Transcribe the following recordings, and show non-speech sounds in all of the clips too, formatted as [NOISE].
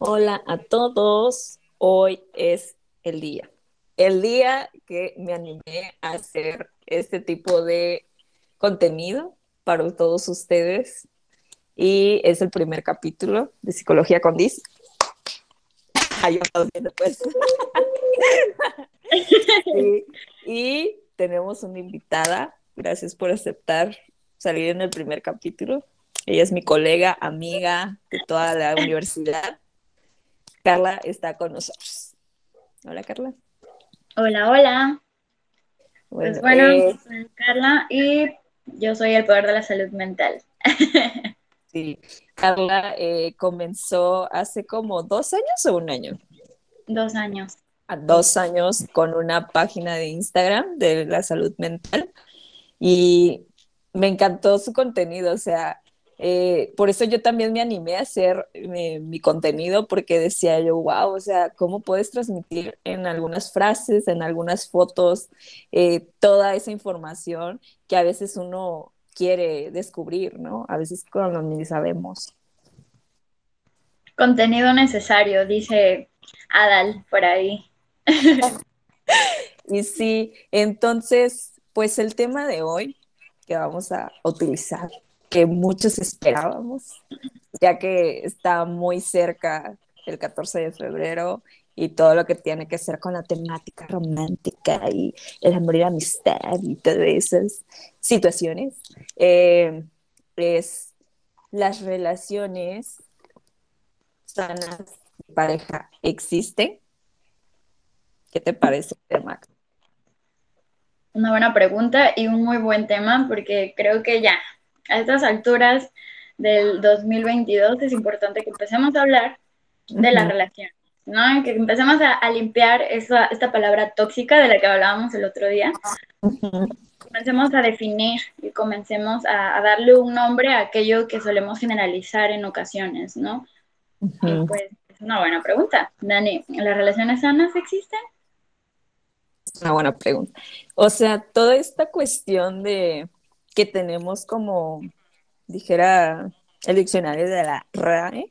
Hola a todos. Hoy es el día. El día que me animé a hacer este tipo de contenido para todos ustedes. Y es el primer capítulo de Psicología con Dis. Ay, pues. [LAUGHS] y tenemos una invitada. Gracias por aceptar salir en el primer capítulo. Ella es mi colega, amiga de toda la universidad. Carla está con nosotros. Hola, Carla. Hola, hola. pues bueno, eh, soy Carla y yo soy el poder de la salud mental. [LAUGHS] sí, Carla eh, comenzó hace como dos años o un año. Dos años. A dos años con una página de Instagram de la salud mental y me encantó su contenido, o sea, eh, por eso yo también me animé a hacer eh, mi contenido porque decía yo, wow, o sea, ¿cómo puedes transmitir en algunas frases, en algunas fotos, eh, toda esa información que a veces uno quiere descubrir, ¿no? A veces cuando ni sabemos. Contenido necesario, dice Adal por ahí. [LAUGHS] y sí, entonces, pues el tema de hoy que vamos a utilizar que muchos esperábamos, ya que está muy cerca el 14 de febrero y todo lo que tiene que ser con la temática romántica y el amor y la amistad y todas esas situaciones, eh, es las relaciones sanas de pareja existen. ¿Qué te parece, Max? Una buena pregunta y un muy buen tema porque creo que ya a estas alturas del 2022 es importante que empecemos a hablar de la relación, ¿no? Que empecemos a, limpiar esa, esta palabra tóxica de la que hablábamos el otro día. Comencemos a definir y comencemos a, darle un nombre a aquello que solemos generalizar en ocasiones, ¿no? Y pues es una buena pregunta. Dani, ¿las relaciones sanas existen? Es una buena pregunta. O sea, toda esta cuestión de que tenemos como, dijera el diccionario de la RAE,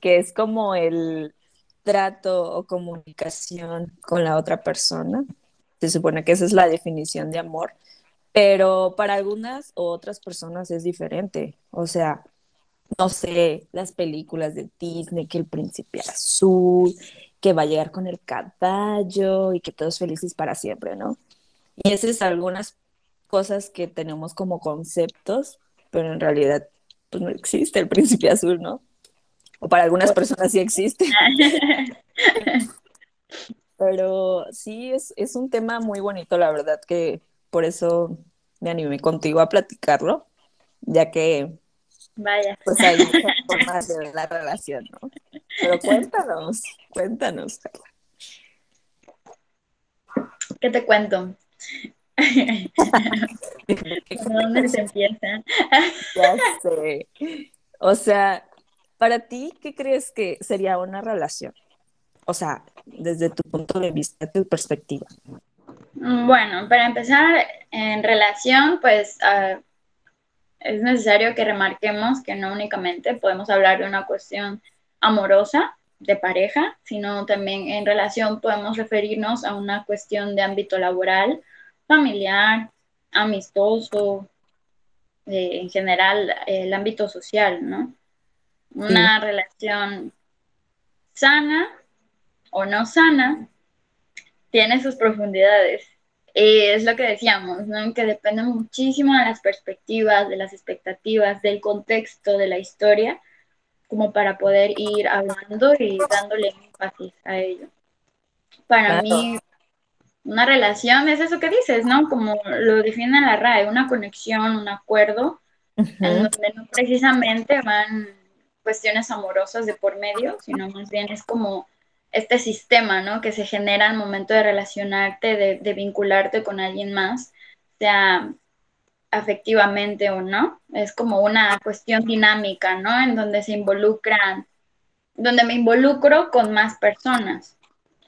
que es como el trato o comunicación con la otra persona. Se supone que esa es la definición de amor, pero para algunas o otras personas es diferente. O sea, no sé, las películas de Disney, que el príncipe azul, que va a llegar con el caballo y que todos felices para siempre, ¿no? Y esas es algunas cosas que tenemos como conceptos, pero en realidad pues no existe el príncipe azul, ¿no? O para algunas personas sí existe. [LAUGHS] pero sí, es, es un tema muy bonito, la verdad, que por eso me animé contigo a platicarlo, ya que Vaya. Pues hay muchas [LAUGHS] formas de ver la relación, ¿no? Pero cuéntanos, cuéntanos, Carla. ¿Qué te cuento? [LAUGHS] dónde se empieza? [LAUGHS] ya sé. O sea, para ti, ¿qué crees que sería una relación? O sea, desde tu punto de vista, tu perspectiva. Mm, bueno, para empezar, en relación, pues uh, es necesario que remarquemos que no únicamente podemos hablar de una cuestión amorosa, de pareja, sino también en relación podemos referirnos a una cuestión de ámbito laboral, familiar, amistoso, eh, en general el ámbito social, ¿no? Una relación sana o no sana tiene sus profundidades. Y es lo que decíamos, ¿no? Que depende muchísimo de las perspectivas, de las expectativas, del contexto, de la historia, como para poder ir hablando y dándole énfasis a ello. Para mí, una relación es eso que dices, ¿no? Como lo define la RAE, una conexión, un acuerdo, en donde no precisamente van cuestiones amorosas de por medio, sino más bien es como este sistema, ¿no? Que se genera al momento de relacionarte, de, de vincularte con alguien más, sea afectivamente o no. Es como una cuestión dinámica, ¿no? En donde se involucran, donde me involucro con más personas.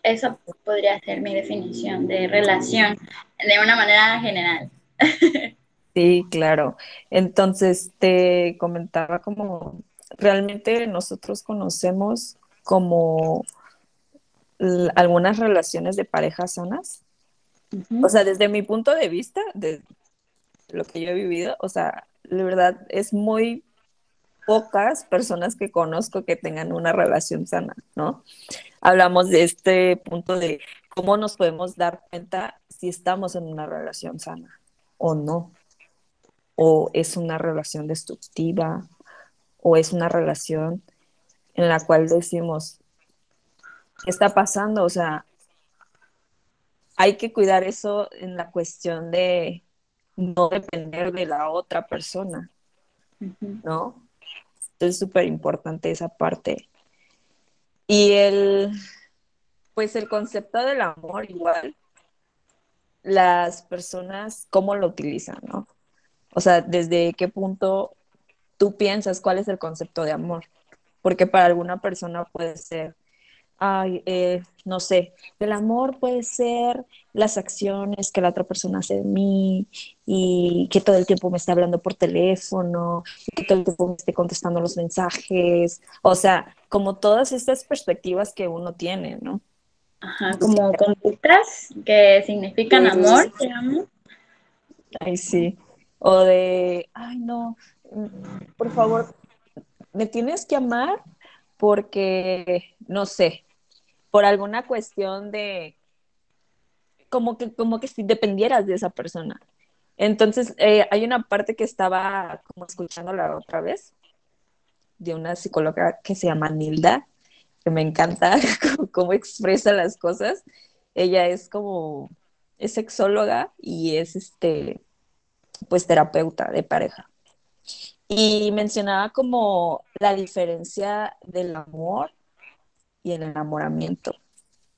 Eso podría ser mi definición de relación de una manera general. [LAUGHS] Sí, claro. Entonces te comentaba como realmente nosotros conocemos como algunas relaciones de parejas sanas. O sea, desde mi punto de vista, de lo que yo he vivido, o sea, de verdad es muy pocas personas que conozco que tengan una relación sana, ¿no? Hablamos de este punto de cómo nos podemos dar cuenta si estamos en una relación sana o no, o es una relación destructiva, o es una relación en la cual decimos, ¿qué está pasando? O sea, hay que cuidar eso en la cuestión de no depender de la otra persona, ¿no? Es súper importante esa parte. Y el, pues el concepto del amor igual, las personas, ¿cómo lo utilizan, no? O sea, desde qué punto tú piensas cuál es el concepto de amor. Porque para alguna persona puede ser ay, eh, no sé, el amor puede ser las acciones que la otra persona hace de mí y que todo el tiempo me esté hablando por teléfono, que todo el tiempo me esté contestando los mensajes, o sea, como todas estas perspectivas que uno tiene, ¿no? Ajá, como conductas que significan amor, digamos. Ay, sí. O de, ay, no, por favor, me tienes que amar porque, no sé, por alguna cuestión de, como que, como que si dependieras de esa persona. Entonces, eh, hay una parte que estaba como escuchando la otra vez de una psicóloga que se llama Nilda, que me encanta [LAUGHS] cómo expresa las cosas. Ella es como, es sexóloga y es este, pues terapeuta de pareja. Y mencionaba como la diferencia del amor y el enamoramiento,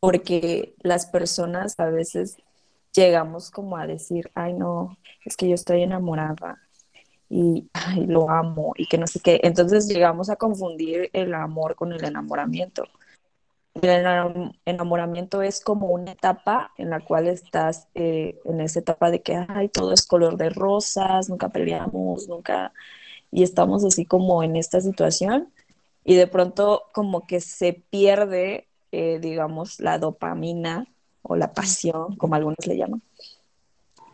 porque las personas a veces llegamos como a decir, ay no, es que yo estoy enamorada y ay, lo amo y que no sé qué. Entonces llegamos a confundir el amor con el enamoramiento. El enamoramiento es como una etapa en la cual estás eh, en esa etapa de que ay, todo es color de rosas, nunca peleamos, nunca, y estamos así como en esta situación y de pronto como que se pierde, eh, digamos, la dopamina o la pasión, como algunos le llaman,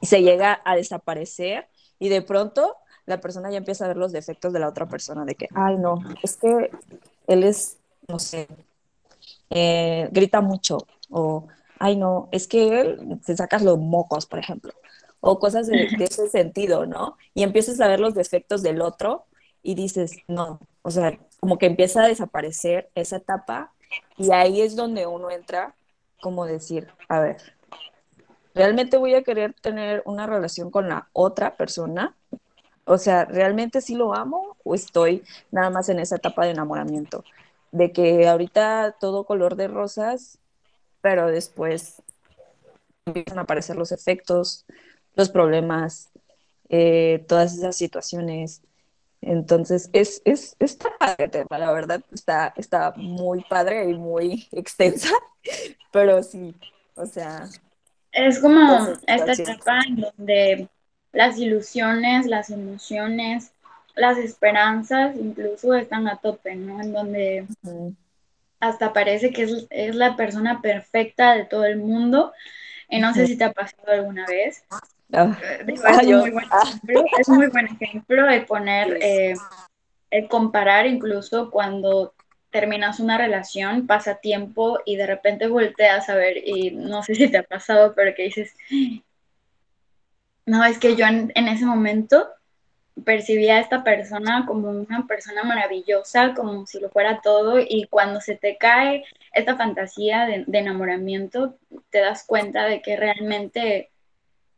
y se llega a desaparecer y de pronto la persona ya empieza a ver los defectos de la otra persona, de que, ay, no, es que él es, no sé, eh, grita mucho, o, ay, no, es que él se sacas los mocos, por ejemplo, o cosas de, de ese sentido, ¿no? Y empiezas a ver los defectos del otro y dices, no, o sea, como que empieza a desaparecer esa etapa y ahí es donde uno entra como decir, a ver, ¿realmente voy a querer tener una relación con la otra persona? O sea, ¿realmente sí lo amo o estoy nada más en esa etapa de enamoramiento? De que ahorita todo color de rosas, pero después empiezan a aparecer los efectos, los problemas, eh, todas esas situaciones entonces, es, es, está padre, la verdad, está, está muy padre y muy [LAUGHS] extensa, pero sí, o sea. Es como esta etapa en donde las ilusiones, las emociones, las esperanzas incluso están a tope, ¿no? En donde hasta parece que es, es, la persona perfecta de todo el mundo. Y no sé si te ha pasado alguna vez, Ah. es, muy buen ah. ejemplo, es muy buen ejemplo de poner, eh, el comparar incluso cuando terminas una relación, pasa tiempo y de repente volteas a ver y no sé si te ha pasado, pero que dices, no, es que yo en, ese momento percibía a esta persona como una persona maravillosa, como si lo fuera todo, y cuando se te cae esta fantasía de enamoramiento, te das cuenta de que realmente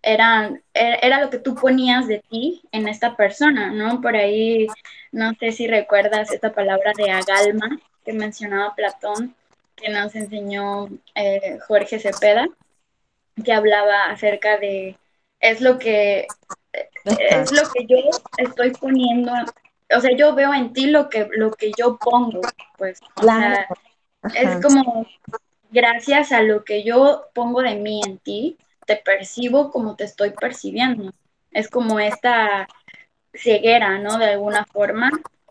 eran, er, era lo que tú ponías de ti en esta persona, ¿no? Por ahí, no sé si recuerdas esta palabra de agalma que mencionaba Platón, que nos enseñó eh, Jorge Cepeda, que hablaba acerca de, es lo que, es lo que yo estoy poniendo, o sea, yo veo en ti lo que, lo que yo pongo, pues, o sea, es como gracias a lo que yo pongo de mí en ti, te percibo como te estoy percibiendo. Es como esta ceguera, ¿no? De alguna forma,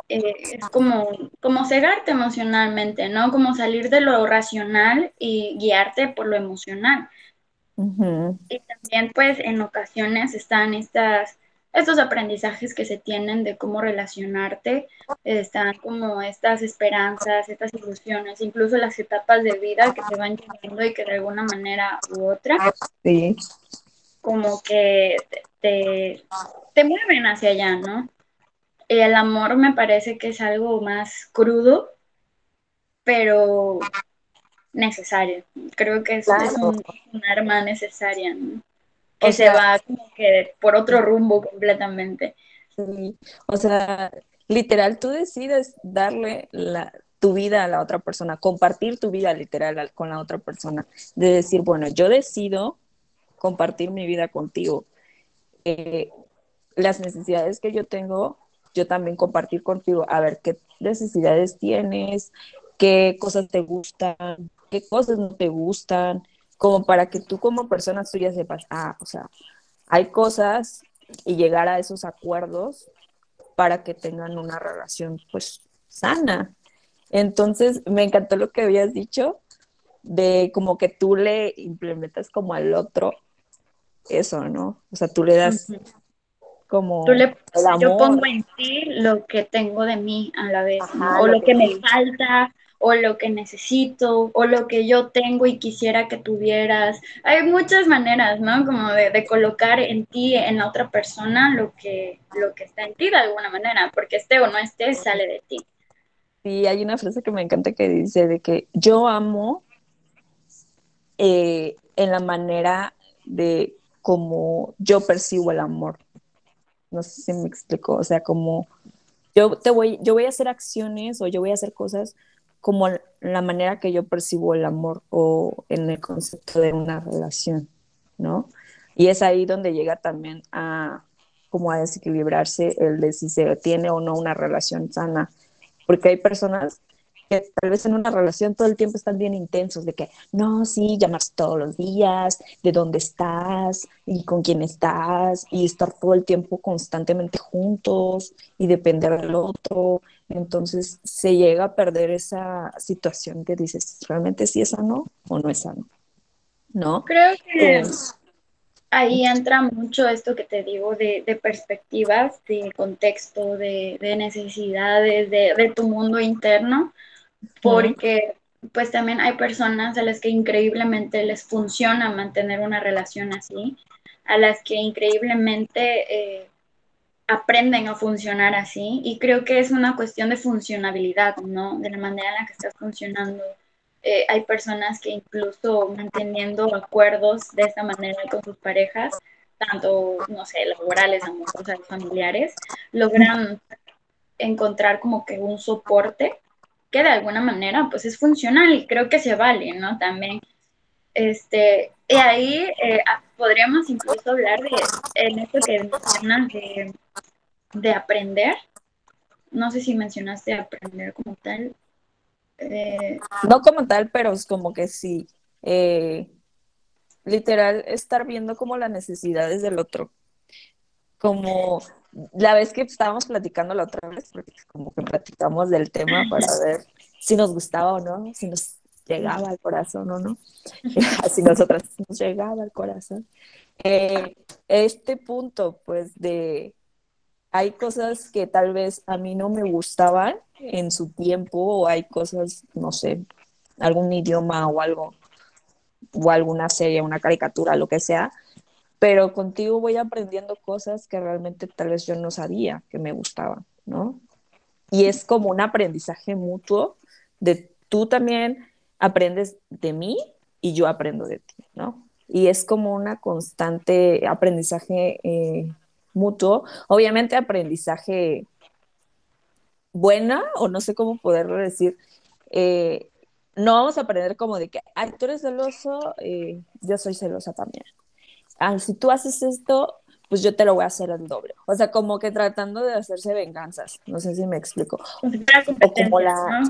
eh, es como, como cegarte emocionalmente, ¿no? Como salir de lo racional y guiarte por lo emocional. Y también pues en ocasiones están estas, estos aprendizajes que se tienen de cómo relacionarte, están como estas esperanzas, estas ilusiones, incluso las etapas de vida que te van llevando y que de alguna manera u otra, sí. como que te, te mueven hacia allá, ¿no? El amor me parece que es algo más crudo, pero necesario. Creo que es, un, arma necesaria, que se va como que por otro rumbo completamente. Sí. O sea, literal, tú decides darle la, tu vida a la otra persona, compartir tu vida literal con la otra persona, de decir, bueno, yo decido compartir mi vida contigo. Eh, las necesidades que yo tengo, yo también compartir contigo, a ver qué necesidades tienes, qué cosas te gustan, qué cosas no te gustan, como para que tú como persona tú ya sepas, ah, o sea, hay cosas y llegar a esos acuerdos para que tengan una relación pues sana. Entonces, me encantó lo que habías dicho de como que tú le implementas como al otro eso, ¿no? O sea, tú le das como Yo pongo en ti lo que tengo de mí a la vez, o lo, que, me falta, o lo que necesito, o lo que yo tengo y quisiera que tuvieras. Hay muchas maneras, ¿no? Como de, colocar en ti, en la otra persona, lo que, lo que está en ti de alguna manera, porque esté o no esté, sale de ti. Sí, hay una frase que me encanta que dice de que yo amo eh, en la manera de cómo yo percibo el amor. No sé si me explico, o sea, como yo te voy, yo voy a hacer acciones o yo voy a hacer cosas como la manera que yo percibo el amor o en el concepto de una relación, ¿no? Y es ahí donde llega también a como a desequilibrarse el de si se tiene o no una relación sana, porque hay personas que tal vez en una relación todo el tiempo están bien intensos, de que no, sí, llamarse todos los días, de dónde estás y con quién estás, y estar todo el tiempo constantemente juntos y depender del otro. Entonces se llega a perder esa situación que dices, ¿realmente sí es sano o no es sano? ¿No? Creo que ahí entra mucho esto que te digo de, perspectivas, de contexto, de, necesidades, de, de tu mundo interno porque pues también hay personas a las que increíblemente les funciona mantener una relación así, a las que increíblemente eh, aprenden a funcionar así y creo que es una cuestión de funcionabilidad, ¿no? De la manera en la que estás funcionando. Eh, hay personas que incluso manteniendo acuerdos de esta manera con sus parejas, tanto, no sé, laborales, amorosas, familiares, logran encontrar como que un soporte que de alguna manera pues es funcional y creo que se vale, ¿no? También. Este, y ahí eh, ah, podríamos incluso hablar de esto que mencionas de, de aprender. No sé si mencionaste aprender como tal. Eh, no como tal, pero es como que sí. Eh, literal, estar viendo como las necesidades del otro. Como la vez que estábamos platicando la otra vez, porque como que platicamos del tema para [CLEARS THROAT] ver si nos gustaba o no, si nos llegaba al corazón o no, [LAUGHS] [LAUGHS] si nosotras nos llegaba al corazón. Eh, este punto, pues, de hay cosas que tal vez a mí no me gustaban en su tiempo, o hay cosas, no sé, algún idioma o algo, o alguna serie, una caricatura, lo que sea, pero contigo voy aprendiendo cosas que realmente tal vez yo no sabía que me gustaban, ¿no? Y es como un aprendizaje mutuo de tú también aprendes de mí y yo aprendo de ti, ¿no? Y es como una constante aprendizaje eh, mutuo, obviamente aprendizaje buena, o no sé cómo poderlo decir, eh, no vamos a aprender como de que, ay, tú eres celoso, eh, yo soy celosa también, ah, si tú haces esto, pues yo te lo voy a hacer el doble. O sea, como que tratando de hacerse venganzas. No sé si me explico. O como la,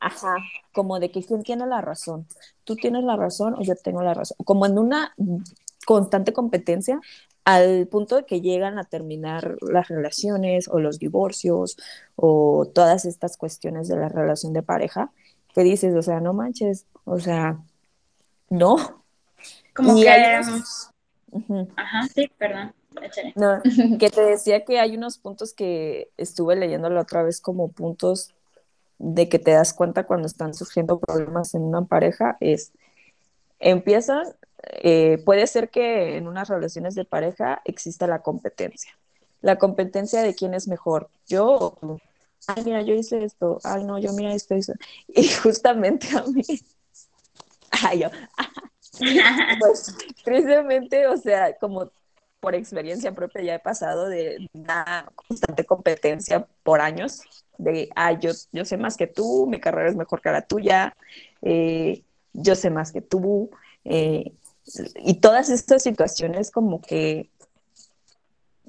ajá, como de que quién tiene la razón. Tú tienes la razón o yo tengo la razón. Como en una constante competencia, al punto de que llegan a terminar las relaciones o los divorcios o todas estas cuestiones de la relación de pareja, que dices, o sea, no manches, o sea, no. Como que... Ajá, sí, perdón. No, [LAUGHS] que te decía que hay unos puntos que estuve leyendo la otra vez como puntos de que te das cuenta cuando están surgiendo problemas en una pareja, es, empiezan, eh, puede ser que en unas relaciones de pareja exista la competencia. La competencia de quién es mejor, yo o tú. Ay, mira, yo hice esto. Ay, no, yo mira esto, esto. [LAUGHS] Y justamente a mí. [LAUGHS] Ay, yo. Pues, tristemente, o sea, como por experiencia propia ya he pasado de una constante competencia por años, de, ah, yo, yo sé más que tú, mi carrera es mejor que la tuya, eh, yo sé más que tú, eh, y todas estas situaciones como que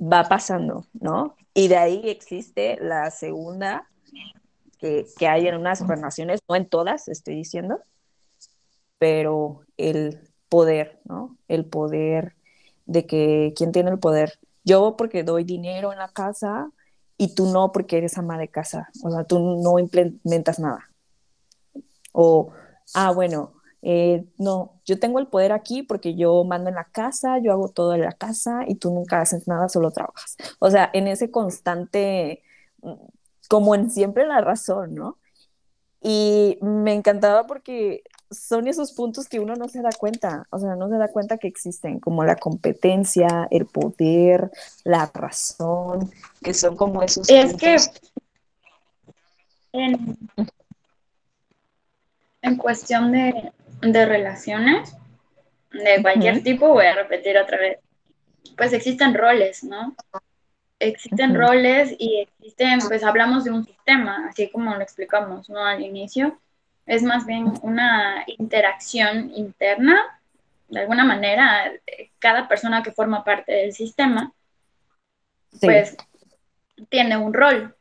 va pasando, ¿no? Y de ahí existe la segunda que, que hay en unas relaciones, no en todas, estoy diciendo, pero el poder, ¿no? El poder de que quién tiene el poder. Yo porque doy dinero en la casa y tú no porque eres ama de casa. O sea, tú no implementas nada. O, ah, bueno, eh, no, yo tengo el poder aquí porque yo mando en la casa, yo hago todo en la casa y tú nunca haces nada, solo trabajas. O sea, en ese constante, mm, como en siempre la razón, ¿no? Y me encantaba porque son esos puntos que uno no se da cuenta, o sea, no se da cuenta que existen, como la competencia, el poder, la razón, que son como esos. Es que en, en cuestión de, de, relaciones, de cualquier tipo, voy a repetir otra vez, pues existen roles, ¿no? Existen roles y existen, pues hablamos de un sistema, así como lo explicamos, ¿no? Al inicio es más bien una interacción interna. De alguna manera, cada persona que forma parte del sistema, pues tiene un rol,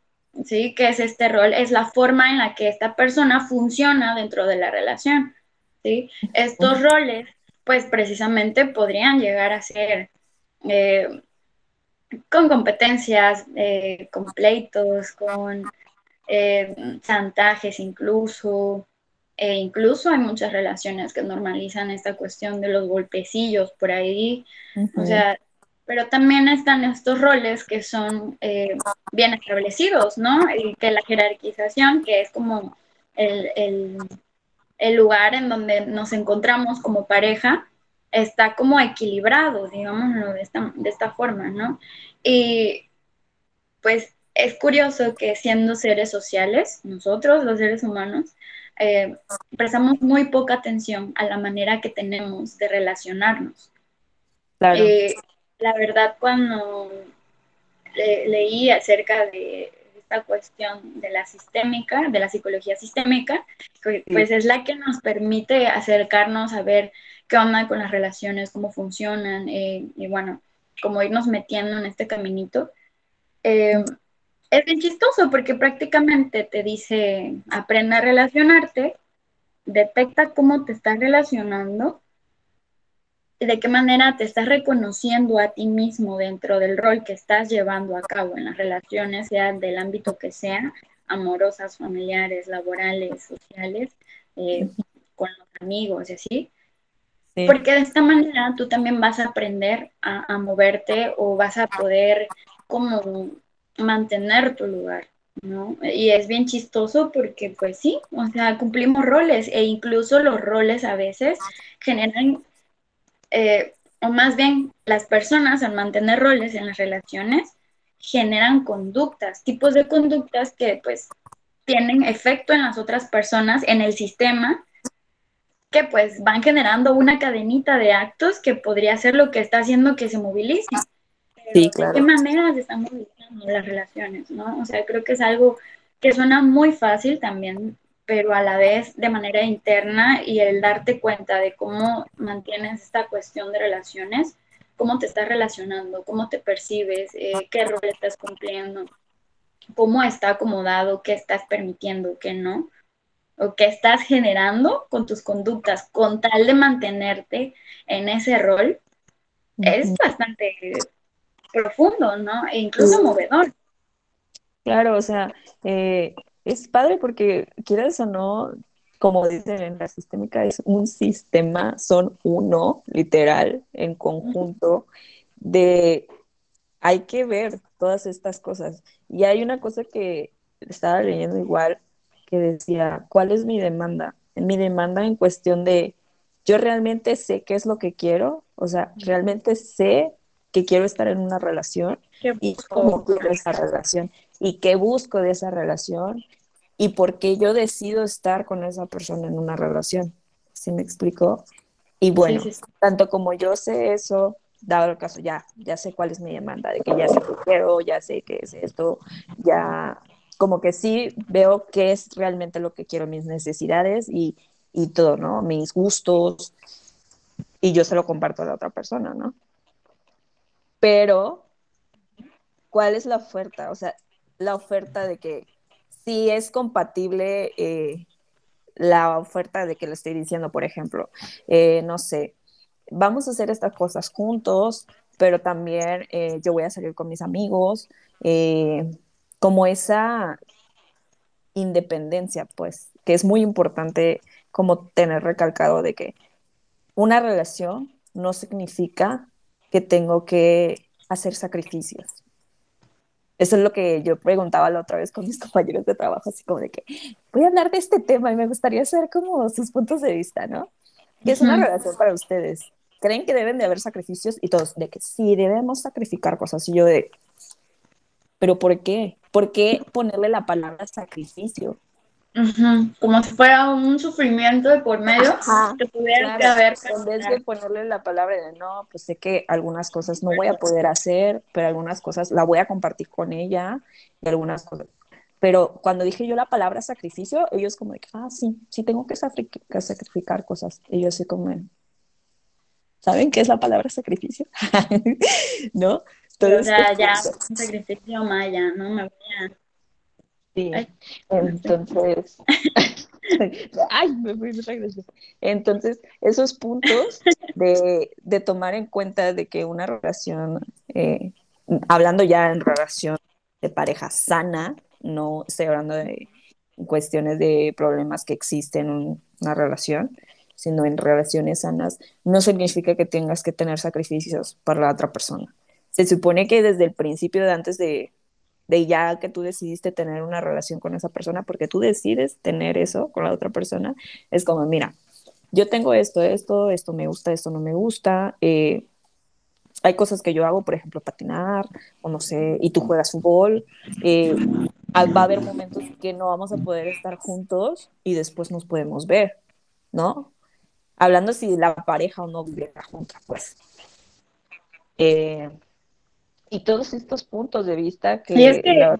¿sí? ¿Qué es este rol? Es la forma en la que esta persona funciona dentro de la relación, ¿sí? Estos roles, pues precisamente podrían llegar a ser eh, con competencias, eh, con pleitos, con eh, chantajes incluso, e incluso hay muchas relaciones que normalizan esta cuestión de los golpecillos por ahí, o sea, pero también están estos roles que son eh, bien establecidos, ¿no? Y que la jerarquización, que es como el, el, el, lugar en donde nos encontramos como pareja, está como equilibrado, digámoslo de esta, de esta forma, ¿no? Y pues es curioso que siendo seres sociales, nosotros los seres humanos, eh, prestamos muy poca atención a la manera que tenemos de relacionarnos. Eh, la verdad, cuando leí acerca de esta cuestión de la sistémica, de la psicología sistémica, pues es la que nos permite acercarnos a ver qué onda con las relaciones, cómo funcionan, eh, y bueno, como irnos metiendo en este caminito es bien chistoso porque prácticamente te dice, aprende a relacionarte, detecta cómo te estás relacionando y de qué manera te estás reconociendo a ti mismo dentro del rol que estás llevando a cabo en las relaciones, sea del ámbito que sea, amorosas, familiares, laborales, sociales, eh, con los amigos y así. Porque de esta manera tú también vas a aprender a, a moverte o vas a poder como mantener tu lugar, ¿no? Y es bien chistoso porque pues sí, o sea, cumplimos roles e incluso los roles a veces generan, eh, o más bien las personas al mantener roles en las relaciones generan conductas, tipos de conductas que pues tienen efecto en las otras personas, en el sistema, que pues van generando una cadenita de actos que podría ser lo que está haciendo que se movilice. sí, claro. ¿De qué manera se están movilizando? Las relaciones, ¿no? O sea, creo que es algo que suena muy fácil también, pero a la vez de manera interna y el darte cuenta de cómo mantienes esta cuestión de relaciones, cómo te estás relacionando, cómo te percibes, eh, qué rol estás cumpliendo, cómo está acomodado, qué estás permitiendo, qué no, o qué estás generando con tus conductas, con tal de mantenerte en ese rol, es bastante profundo, ¿no? E incluso movedor. Claro, o sea, eh, es padre porque quieras o no, como dicen en la sistémica, es un sistema, son uno, literal, en conjunto, de hay que ver todas estas cosas. Y hay una cosa que estaba leyendo igual que decía, ¿cuál es mi demanda? Mi demanda en cuestión de, yo realmente sé qué es lo que quiero, o sea, realmente sé que quiero estar en una relación y cómo quiero esa relación y qué busco de esa relación y por qué yo decido estar con esa persona en una relación. ¿Sí me explico? Y bueno, tanto como yo sé eso, dado el caso, ya, ya sé cuál es mi demanda, de que ya sé qué quiero, ya sé qué es esto, ya como que sí veo qué es realmente lo que quiero, mis necesidades y, y todo, ¿no? Mis gustos, y yo se lo comparto a la otra persona, ¿no? Pero, ¿cuál es la oferta? O sea, la oferta de que si es compatible eh, la oferta de que le estoy diciendo, por ejemplo, eh, no sé, vamos a hacer estas cosas juntos, pero también eh, yo voy a salir con mis amigos, como esa independencia, pues, que es muy importante como tener recalcado de que una relación no significa que tengo que hacer sacrificios. Eso es lo que yo preguntaba la otra vez con mis [LAUGHS] compañeros de trabajo, así como de que voy a hablar de este tema y me gustaría saber como sus puntos de vista, ¿no? ¿Qué es una relación para ustedes? ¿Creen que deben de haber sacrificios? Y todos, de que sí, debemos sacrificar cosas. Y yo de, ¿pero por qué? ¿Por qué ponerle la palabra sacrificio? Como si fuera un sufrimiento de por medio que tuviera que haber. En vez de ponerle la palabra de no, pues sé que algunas cosas no voy a poder hacer, pero algunas cosas la voy a compartir con ella y algunas cosas. Pero cuando dije yo la palabra sacrificio, ellos como de, ah, sí, sí tengo que, sacrificar cosas. Ellos se como, ¿saben qué es la palabra sacrificio? [LAUGHS] ¿No? o sea, ya, un sacrificio maya, ¿no? Me voy a Sí, entonces, [LAUGHS] ay, me fui, Entonces, esos puntos de, de, tomar en cuenta de que una relación, eh, hablando ya en relación de pareja sana, no estoy hablando de cuestiones de problemas que existen en una relación, sino en relaciones sanas, no significa que tengas que tener sacrificios para la otra persona. Se supone que desde el principio de antes de de ya que tú decidiste tener una relación con esa persona, porque tú decides tener eso con la otra persona, es como, mira, yo tengo esto, esto, esto me gusta, esto no me gusta. Eh, hay cosas que yo hago, por ejemplo, patinar, o no sé, y tú juegas fútbol. Eh, va a haber momentos que no vamos a poder estar juntos y después nos podemos ver, ¿no? Hablando si la pareja o no viviera junta, pues. Eh, y todos estos puntos de vista que,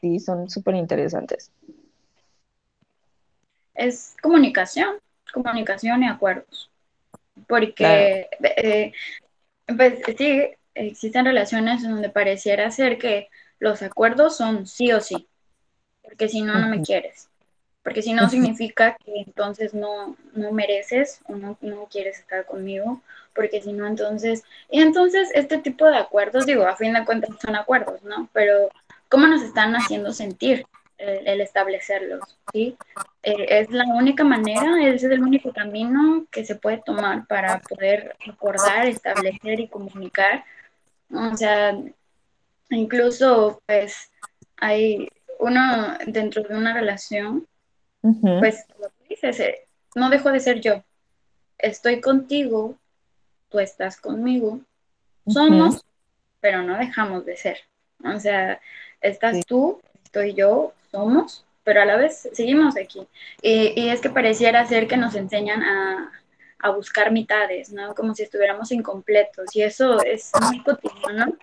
sí son súper interesantes. Es comunicación, comunicación y acuerdos. Porque, eh, pues sí, existen relaciones donde pareciera ser que los acuerdos son sí o sí, porque si no, no me quieres. Porque si no, significa que entonces no, no mereces o no, no quieres estar conmigo porque si no, entonces, y entonces este tipo de acuerdos, digo, a fin de cuentas son acuerdos, ¿no? Pero ¿cómo nos están haciendo sentir el, establecerlos? ¿sí? Eh, es la única manera, es el único camino que se puede tomar para poder acordar, establecer y comunicar. O sea, incluso, pues, hay uno dentro de una relación, pues, lo que dices, eh, no dejo de ser yo. Estoy contigo tú estás conmigo, somos, pero no dejamos de ser. O sea, estás tú, estoy yo, somos, pero a la vez seguimos aquí. Y, es que pareciera ser que nos enseñan a, buscar mitades, ¿no? Como si estuviéramos incompletos. Y eso es muy cotidiano.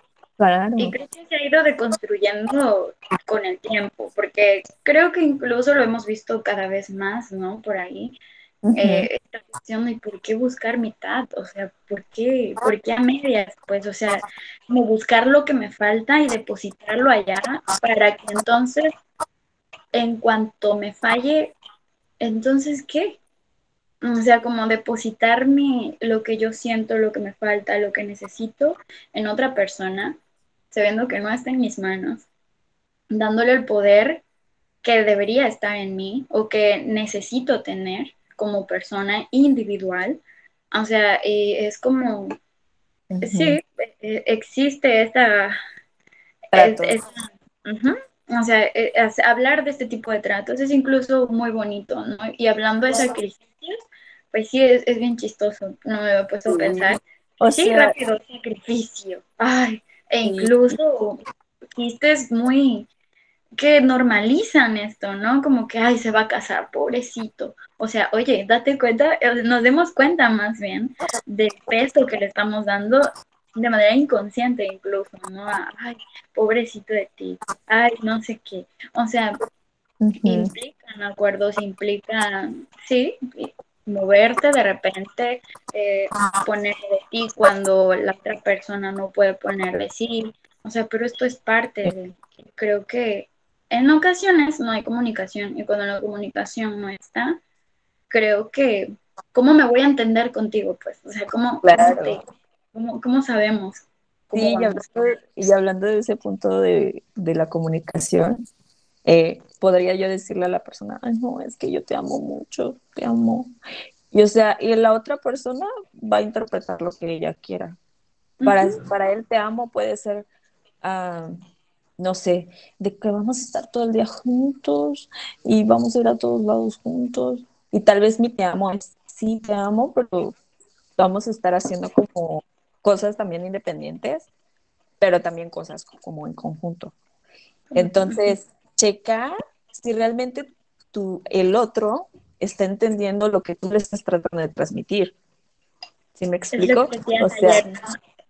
Y creo que se ha ido deconstruyendo con el tiempo, porque creo que incluso lo hemos visto cada vez más, ¿no? Por ahí, eh, esta cuestión de por qué buscar mitad, o sea, ¿por qué, ¿por qué a medias? Pues, o sea, como buscar lo que me falta y depositarlo allá para que entonces, en cuanto me falle, entonces, ¿qué? O sea, como depositarme lo que yo siento, lo que me falta, lo que necesito en otra persona, sabiendo que no está en mis manos, dándole el poder que debería estar en mí o que necesito tener como persona individual. O sea, es como, sí, e, existe esta... O sea, e, hablar de este tipo de tratos es incluso muy bonito, ¿no? Y hablando de sacrificios, pues sí, es, bien chistoso, no me he puesto a pensar. O sí, rápido, sacrificio. Ay, e incluso chistes muy que normalizan esto, ¿no? Como que, ay, se va a casar, pobrecito. O sea, oye, date cuenta, eh, nos demos cuenta más bien del peso que le estamos dando de manera inconsciente incluso, ¿no? Ay, pobrecito de ti, ay, no sé qué. O sea, implican acuerdos, implican, sí, moverte de repente, eh, poner de ti cuando la otra persona no puede poner de sí. O sea, pero esto es parte de, creo que en ocasiones no hay comunicación y cuando la comunicación no está, creo que, ¿cómo me voy a entender contigo? Pues, o sea, ¿cómo, cómo, sabemos? sí, y hablando, de ese punto de, la comunicación, eh, podría yo decirle a la persona, ay, no, es que yo te amo mucho, te amo. Y o sea, y la otra persona va a interpretar lo que ella quiera. Para, para él te amo puede ser, uh, no sé, de que vamos a estar todo el día juntos y vamos a ir a todos lados juntos. Y tal vez mi te amo es, sí, te amo, pero vamos a estar haciendo como cosas también independientes, pero también cosas como en conjunto. Entonces, checa si realmente tú, el otro está entendiendo lo que tú le estás tratando de transmitir. ¿Sí me explico? o sea,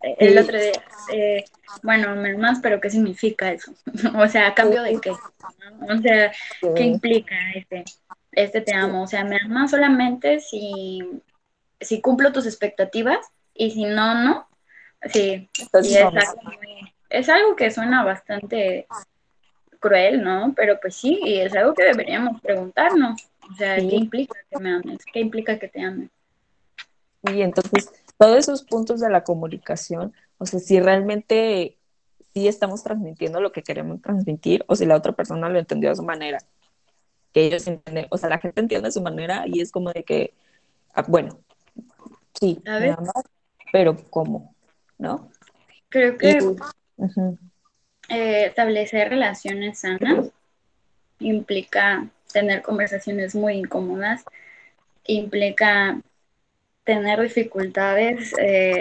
el otro día, eh, bueno, más, pero ¿qué significa eso? [LAUGHS] o sea, ¿a cambio de qué? O sea, ¿qué implica este, este te amo? O sea, ¿me amas solamente si, si cumplo tus expectativas? Y si no, no. Sí, es, algo es algo que suena bastante cruel, ¿no? Pero pues sí, y es algo que deberíamos preguntarnos. O sea, ¿qué implica que me ames? ¿Qué implica que te ames? Y entonces todos esos puntos de la comunicación, o sea, si realmente sí estamos transmitiendo lo que queremos transmitir o si la otra persona lo entendió a su manera, que ellos entienden, o sea, la gente entiende a su manera y es como de que, ah, bueno, sí, pero ¿cómo? ¿No? Creo que eh, establecer relaciones sanas implica tener conversaciones muy incómodas, implica tener dificultades eh,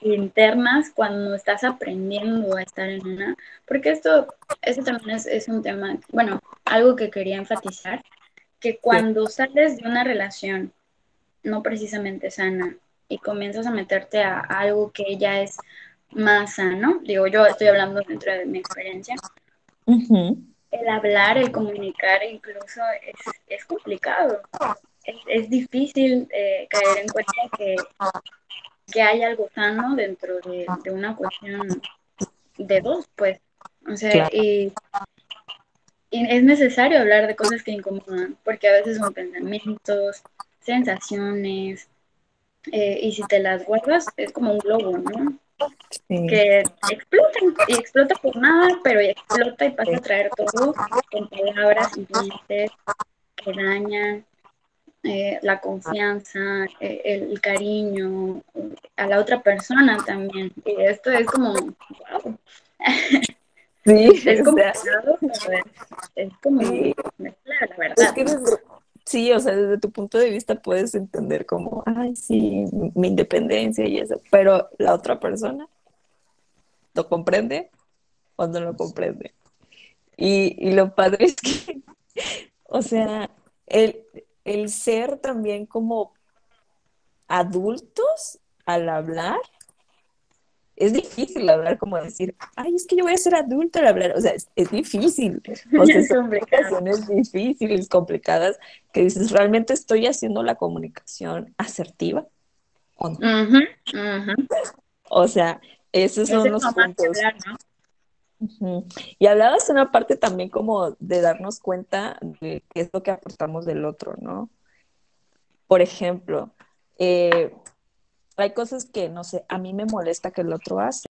internas cuando estás aprendiendo a estar en una, porque esto, eso también es, un tema, bueno, algo que quería enfatizar, que cuando sales de una relación no precisamente sana y comienzas a meterte a, algo que ya es más sano, digo, yo estoy hablando dentro de mi experiencia, el hablar, el comunicar incluso es, es complicado. Es, difícil eh, caer en cuenta que, que hay algo sano dentro de, una cuestión de dos, pues. O sea, y, es necesario hablar de cosas que incomodan, porque a veces son pensamientos, sensaciones, eh, y si te las guardas es como un globo, ¿no? Que explota y explota por nada, pero explota y pasa a traer todo con palabras simplemente que dañan, eh, la confianza, eh, el, cariño a la otra persona también. Y esto es como, wow. Sí, [LAUGHS] es complicado, es, como la verdad. Sí, o sea, desde tu punto de vista puedes entender como, ay, sí, mi independencia y eso, pero la otra persona lo comprende o no lo comprende. Y, y lo padre es que, [LAUGHS] o sea, el, el ser también como adultos al hablar, es difícil hablar como decir, ay, es que yo voy a ser adulto al hablar, o sea, es, difícil, [LAUGHS] o sea, son comunicaciones difíciles, complicadas, que dices, ¿realmente estoy haciendo la comunicación asertiva? ¿O, no? o sea, esos son los puntos. Y hablabas una parte también como de darnos cuenta de qué es lo que aportamos del otro, ¿no? por ejemplo, eh, hay cosas que, no sé, a mí me molesta que el otro hace.